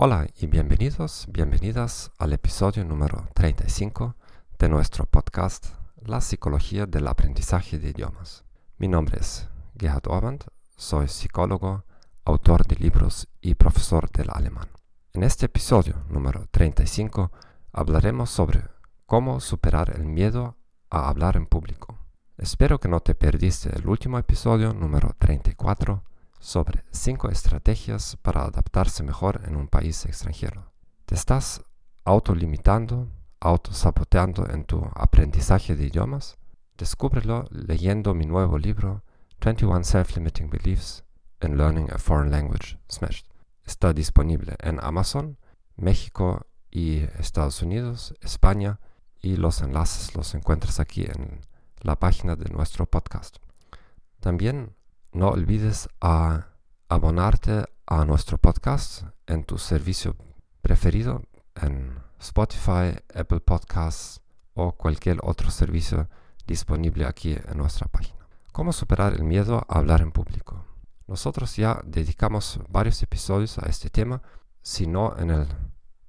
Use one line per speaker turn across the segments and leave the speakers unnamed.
Hola y bienvenidos, bienvenidas al episodio número 35 de nuestro podcast La psicología del aprendizaje de idiomas. Mi nombre es Gerhard Orband, soy psicólogo, autor de libros y profesor del alemán. En este episodio número 35 hablaremos sobre cómo superar el miedo a hablar en público. Espero que no te perdiste el último episodio número 34 sobre 5 estrategias para adaptarse mejor en un país extranjero. ¿Te estás autolimitando, autosaboteando en tu aprendizaje de idiomas? Descúbrelo leyendo mi nuevo libro 21 Self-Limiting Beliefs in Learning a Foreign Language Smashed. Está disponible en Amazon, México y Estados Unidos, España y los enlaces los encuentras aquí en la página de nuestro podcast. También no olvides a abonarte a nuestro podcast en tu servicio preferido en Spotify, Apple Podcasts o cualquier otro servicio disponible aquí en nuestra página. ¿Cómo superar el miedo a hablar en público? Nosotros ya dedicamos varios episodios a este tema, si no en el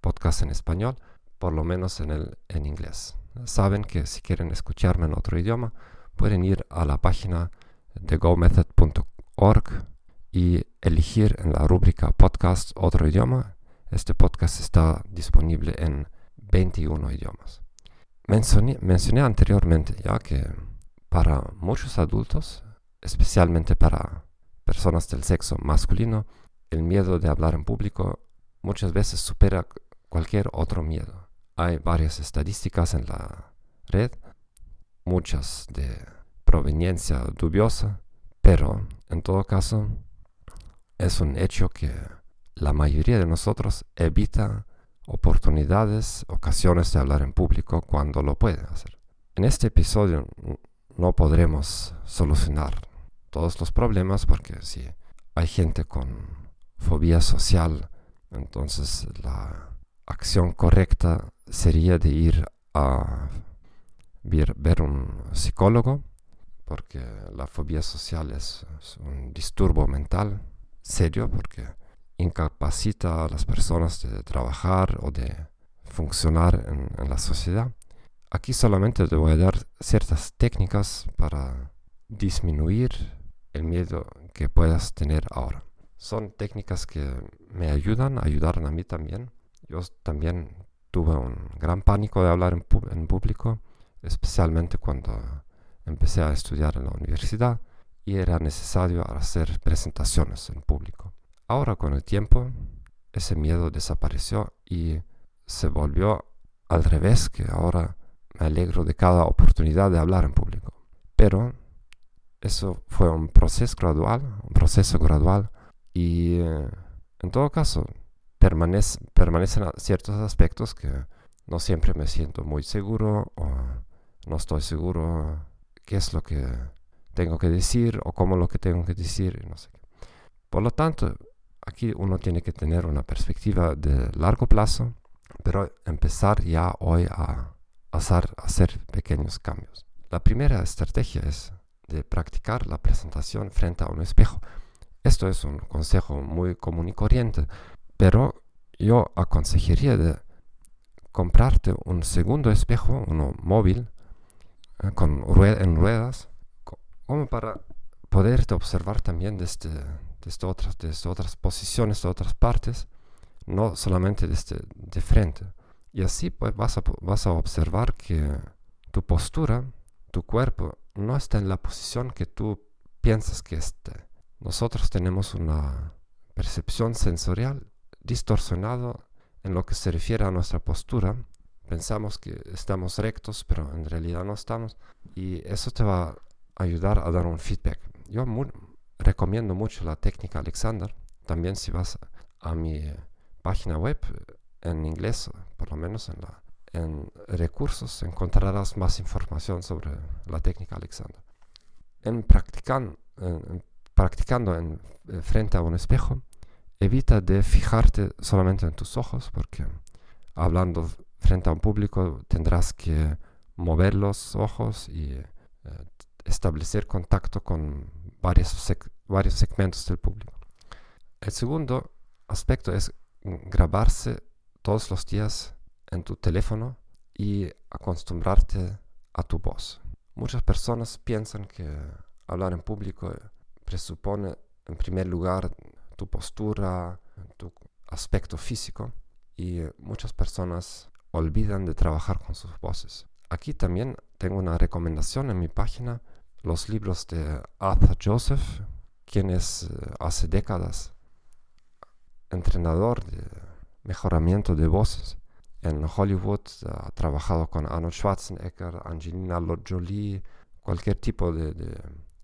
podcast en español, por lo menos en el en inglés. Saben que si quieren escucharme en otro idioma, pueden ir a la página de gomethod.org y elegir en la rúbrica podcast otro idioma. Este podcast está disponible en 21 idiomas. Mencioné, mencioné anteriormente ya que para muchos adultos, especialmente para personas del sexo masculino, el miedo de hablar en público muchas veces supera cualquier otro miedo. Hay varias estadísticas en la red, muchas de proveniencia dubiosa, pero en todo caso es un hecho que la mayoría de nosotros evita oportunidades, ocasiones de hablar en público cuando lo puede hacer. En este episodio no podremos solucionar todos los problemas porque si hay gente con fobia social, entonces la acción correcta sería de ir a ver, ver un psicólogo porque la fobia social es, un disturbo mental serio porque incapacita a las personas de trabajar o de funcionar en, la sociedad. Aquí solamente te voy a dar ciertas técnicas para disminuir el miedo que puedas tener ahora. Son técnicas que me ayudan, ayudaron a mí también. Yo también tuve un gran pánico de hablar en, en público, especialmente cuando empecé a estudiar en la universidad y era necesario hacer presentaciones en público. Ahora con el tiempo ese miedo desapareció y se volvió al revés, que ahora me alegro de cada oportunidad de hablar en público. Pero eso fue un proceso gradual, un proceso gradual y eh, en todo caso permanece, permanecen ciertos aspectos que no siempre me siento muy seguro o no estoy seguro qué es lo que tengo que decir o cómo lo que tengo que decir no sé Por lo tanto, aquí uno tiene que tener una perspectiva de largo plazo, pero empezar ya hoy a hacer, hacer pequeños cambios. La primera estrategia es de practicar la presentación frente a un espejo. Esto es un consejo muy común y corriente, pero yo aconsejaría de comprarte un segundo espejo, uno móvil, eh, con en ruedas, como para poderte observar también desde, desde, otras, posiciones, de otras partes, no solamente desde de frente. Y así pues vas a, vas a observar que tu postura, tu cuerpo, no está en la posición que tú piensas que esté. Nosotros tenemos una percepción sensorial distorsionada en lo que se refiere a nuestra postura pensamos que estamos rectos, pero en realidad no estamos. Y eso te va a ayudar a dar un feedback. Yo recomiendo mucho la técnica Alexander. También si vas a mi página web en inglés, por lo menos en, la, en recursos, encontrarás más información sobre la técnica Alexander. En, practican, en practicando en, eh, frente a un espejo, evita de fijarte solamente en tus ojos, porque hablando frente a un público tendrás que mover los ojos y eh, establecer contacto con varios, varios segmentos del público. El segundo aspecto es grabarse todos los días en tu teléfono y acostumbrarte a tu voz. Muchas personas piensan que hablar en público presupone en primer lugar tu postura, tu aspecto físico y muchas personas olvidan de trabajar con sus voces. Aquí también tengo una recomendación en mi página, los libros de Arthur Joseph, quien es eh, hace décadas entrenador de mejoramiento de voces. En Hollywood ha trabajado con Arnold Schwarzenegger, Angelina Jolie, cualquier tipo de,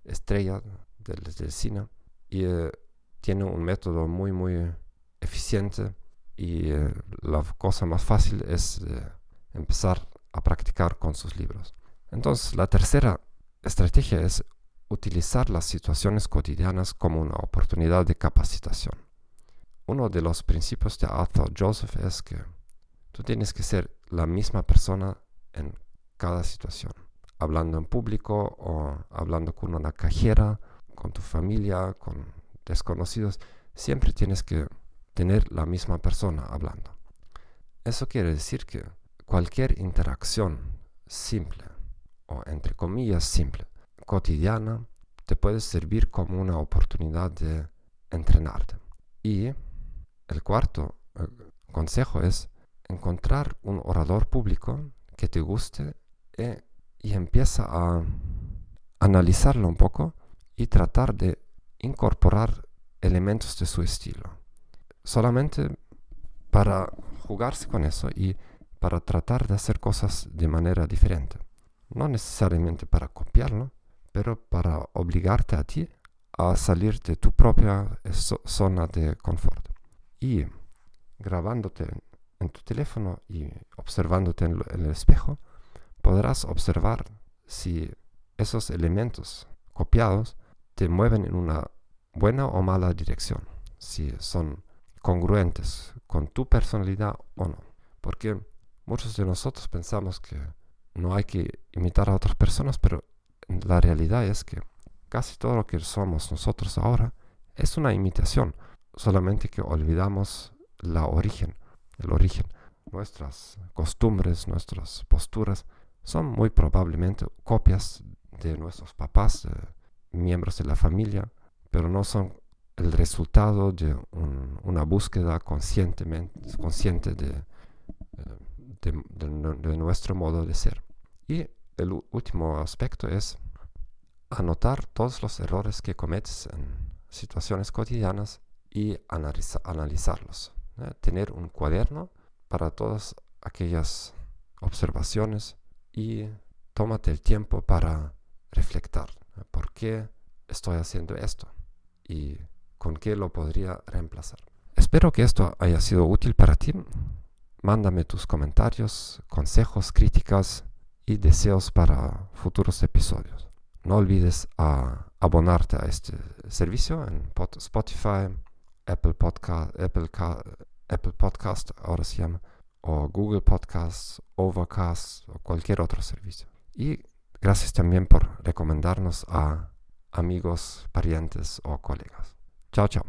estrella del, cine. Y eh, tiene un método muy, muy eficiente. Y eh, la cosa más fácil es empezar a practicar con sus libros. Entonces, la tercera estrategia es utilizar las situaciones cotidianas como una oportunidad de capacitación. Uno de los principios de Arthur Joseph es que tú tienes que ser la misma persona en cada situación. Hablando en público o hablando con una cajera, con tu familia, con desconocidos, siempre tienes que tener la misma persona hablando. Eso quiere decir que cualquier interacción simple, o entre comillas simple, cotidiana, te puede servir como una oportunidad de entrenarte. Y el cuarto eh, consejo es encontrar un orador público que te guste eh, y empieza a analizarlo un poco y tratar de incorporar elementos de su estilo. Solamente para jugarse con eso y para tratar de hacer cosas de manera diferente. No necesariamente para copiarlo, pero para obligarte a ti a salir de tu propia eh, zona de confort y grabándote en tu teléfono y observándote en, el espejo, podrás observar si esos elementos copiados te mueven en una buena o mala dirección, si son congruentes con tu personalidad o no. Porque muchos de nosotros pensamos que no hay que imitar a otras personas, pero la realidad es que casi todo lo que somos nosotros ahora es una imitación solamente que olvidamos la origen, el origen. Nuestras costumbres, nuestras posturas son muy probablemente copias de nuestros papás, miembros de la familia, pero no son el resultado de una búsqueda conscientemente, consciente de, de nuestro modo de ser. Y el último aspecto es anotar todos los errores que cometes en situaciones cotidianas y analizarlos. Tener un cuaderno para todas aquellas observaciones y tómate el tiempo para reflectar. ¿Por qué estoy haciendo esto? ¿Y con qué lo podría reemplazar? Espero que esto haya sido útil para ti. Mándame tus comentarios, consejos, críticas y deseos para futuros episodios. No olvides a abonarte a este servicio en Spotify, Apple Podcast, Apple, Apple Podcast ahora se llama, o Google Podcast, Overcast o cualquier otro servicio. Y gracias también por recomendarnos a amigos, parientes o colegas. Tchau, tchau.